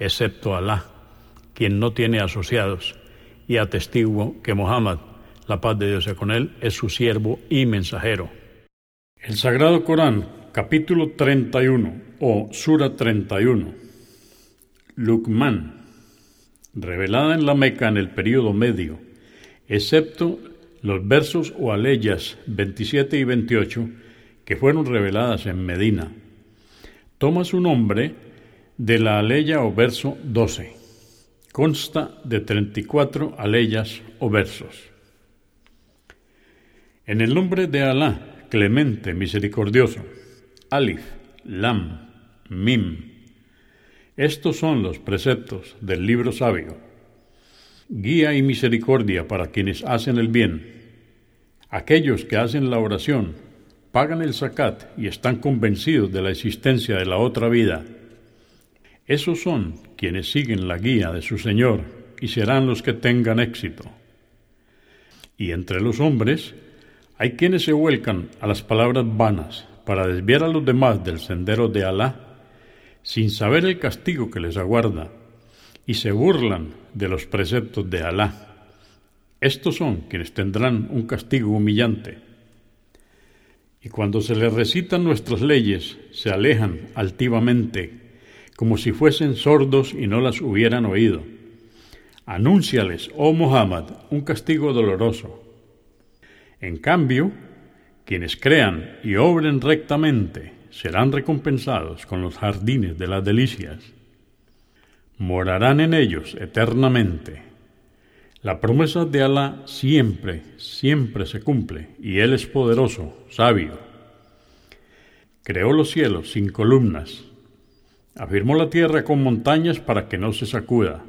excepto Alá, quien no tiene asociados, y atestiguo que Mohammed, la paz de Dios sea con él, es su siervo y mensajero. El Sagrado Corán, capítulo 31 o Sura 31. Luqman, revelada en la Meca en el período medio, excepto los versos o aleyas 27 y 28 que fueron reveladas en Medina toma su nombre de la aleya o verso 12. Consta de 34 aleyas o versos. En el nombre de Alá, clemente, misericordioso, Alif, Lam, Mim. Estos son los preceptos del libro sabio. Guía y misericordia para quienes hacen el bien. Aquellos que hacen la oración pagan el zakat y están convencidos de la existencia de la otra vida. Esos son quienes siguen la guía de su Señor y serán los que tengan éxito. Y entre los hombres hay quienes se vuelcan a las palabras vanas para desviar a los demás del sendero de Alá, sin saber el castigo que les aguarda, y se burlan de los preceptos de Alá. Estos son quienes tendrán un castigo humillante. Y cuando se les recitan nuestras leyes, se alejan altivamente, como si fuesen sordos y no las hubieran oído. Anúnciales, oh Muhammad, un castigo doloroso. En cambio, quienes crean y obren rectamente serán recompensados con los jardines de las delicias. Morarán en ellos eternamente la promesa de Alá siempre, siempre se cumple, y Él es poderoso, sabio. Creó los cielos sin columnas, afirmó la tierra con montañas para que no se sacuda,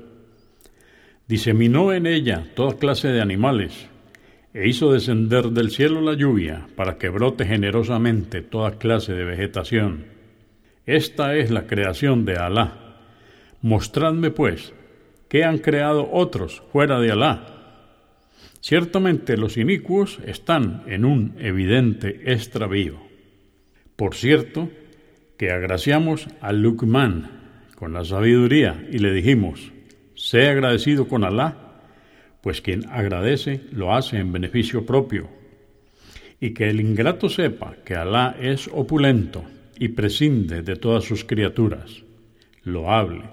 diseminó en ella toda clase de animales, e hizo descender del cielo la lluvia para que brote generosamente toda clase de vegetación. Esta es la creación de Alá. Mostradme, pues, ¿Qué han creado otros fuera de Alá. Ciertamente los inicuos están en un evidente extravío. Por cierto, que agraciamos a Luqman con la sabiduría y le dijimos, sé agradecido con Alá, pues quien agradece lo hace en beneficio propio. Y que el ingrato sepa que Alá es opulento y prescinde de todas sus criaturas. Lo hable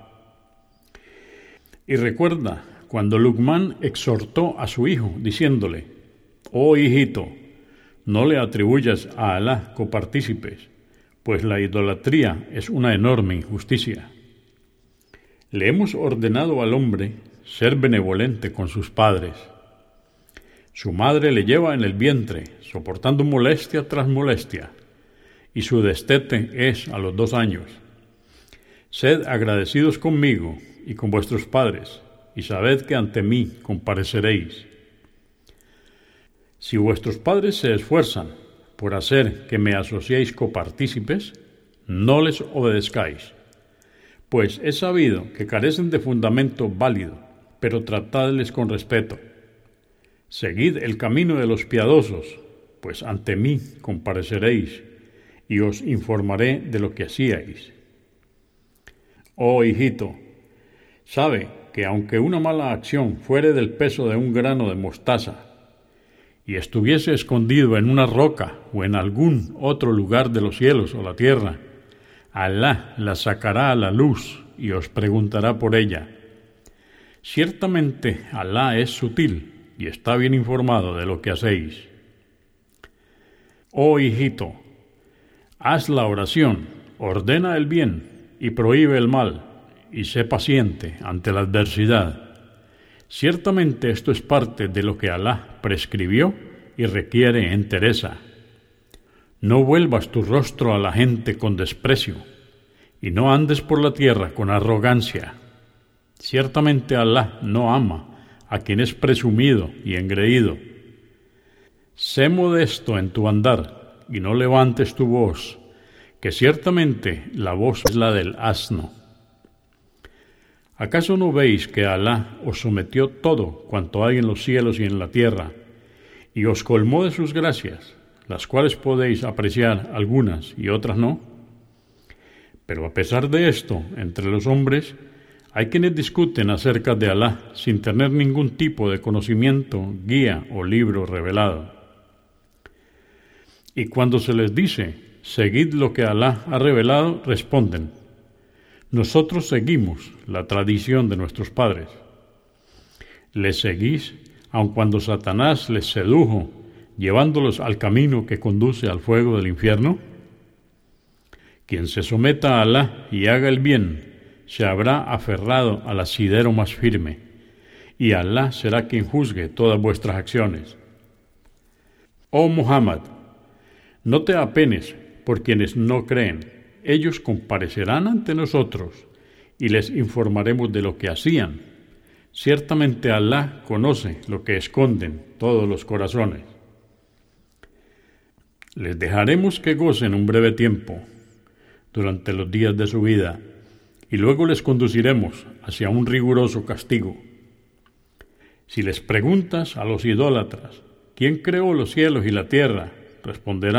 y recuerda cuando Lucmán exhortó a su hijo, diciéndole, Oh hijito, no le atribuyas a Alá copartícipes, pues la idolatría es una enorme injusticia. Le hemos ordenado al hombre ser benevolente con sus padres. Su madre le lleva en el vientre, soportando molestia tras molestia, y su destete es a los dos años. Sed agradecidos conmigo y con vuestros padres, y sabed que ante mí compareceréis. Si vuestros padres se esfuerzan por hacer que me asociéis copartícipes, no les obedezcáis, pues he sabido que carecen de fundamento válido, pero tratadles con respeto. Seguid el camino de los piadosos, pues ante mí compareceréis, y os informaré de lo que hacíais. Oh hijito, sabe que aunque una mala acción fuere del peso de un grano de mostaza y estuviese escondido en una roca o en algún otro lugar de los cielos o la tierra, Alá la sacará a la luz y os preguntará por ella. Ciertamente Alá es sutil y está bien informado de lo que hacéis. Oh hijito, haz la oración, ordena el bien y prohíbe el mal, y sé paciente ante la adversidad. Ciertamente esto es parte de lo que Alá prescribió y requiere entereza. No vuelvas tu rostro a la gente con desprecio, y no andes por la tierra con arrogancia. Ciertamente Alá no ama a quien es presumido y engreído. Sé modesto en tu andar, y no levantes tu voz, que ciertamente la voz es la del asno. ¿Acaso no veis que Alá os sometió todo cuanto hay en los cielos y en la tierra, y os colmó de sus gracias, las cuales podéis apreciar algunas y otras no? Pero a pesar de esto, entre los hombres hay quienes discuten acerca de Alá sin tener ningún tipo de conocimiento, guía o libro revelado. Y cuando se les dice, seguid lo que Alá ha revelado, responden, nosotros seguimos la tradición de nuestros padres. ¿Les seguís aun cuando Satanás les sedujo, llevándolos al camino que conduce al fuego del infierno? Quien se someta a Alá y haga el bien, se habrá aferrado al asidero más firme, y Alá será quien juzgue todas vuestras acciones. Oh Muhammad, no te apenes por quienes no creen, ellos comparecerán ante nosotros y les informaremos de lo que hacían. Ciertamente Alá conoce lo que esconden todos los corazones. Les dejaremos que gocen un breve tiempo durante los días de su vida y luego les conduciremos hacia un riguroso castigo. Si les preguntas a los idólatras, ¿quién creó los cielos y la tierra? responderán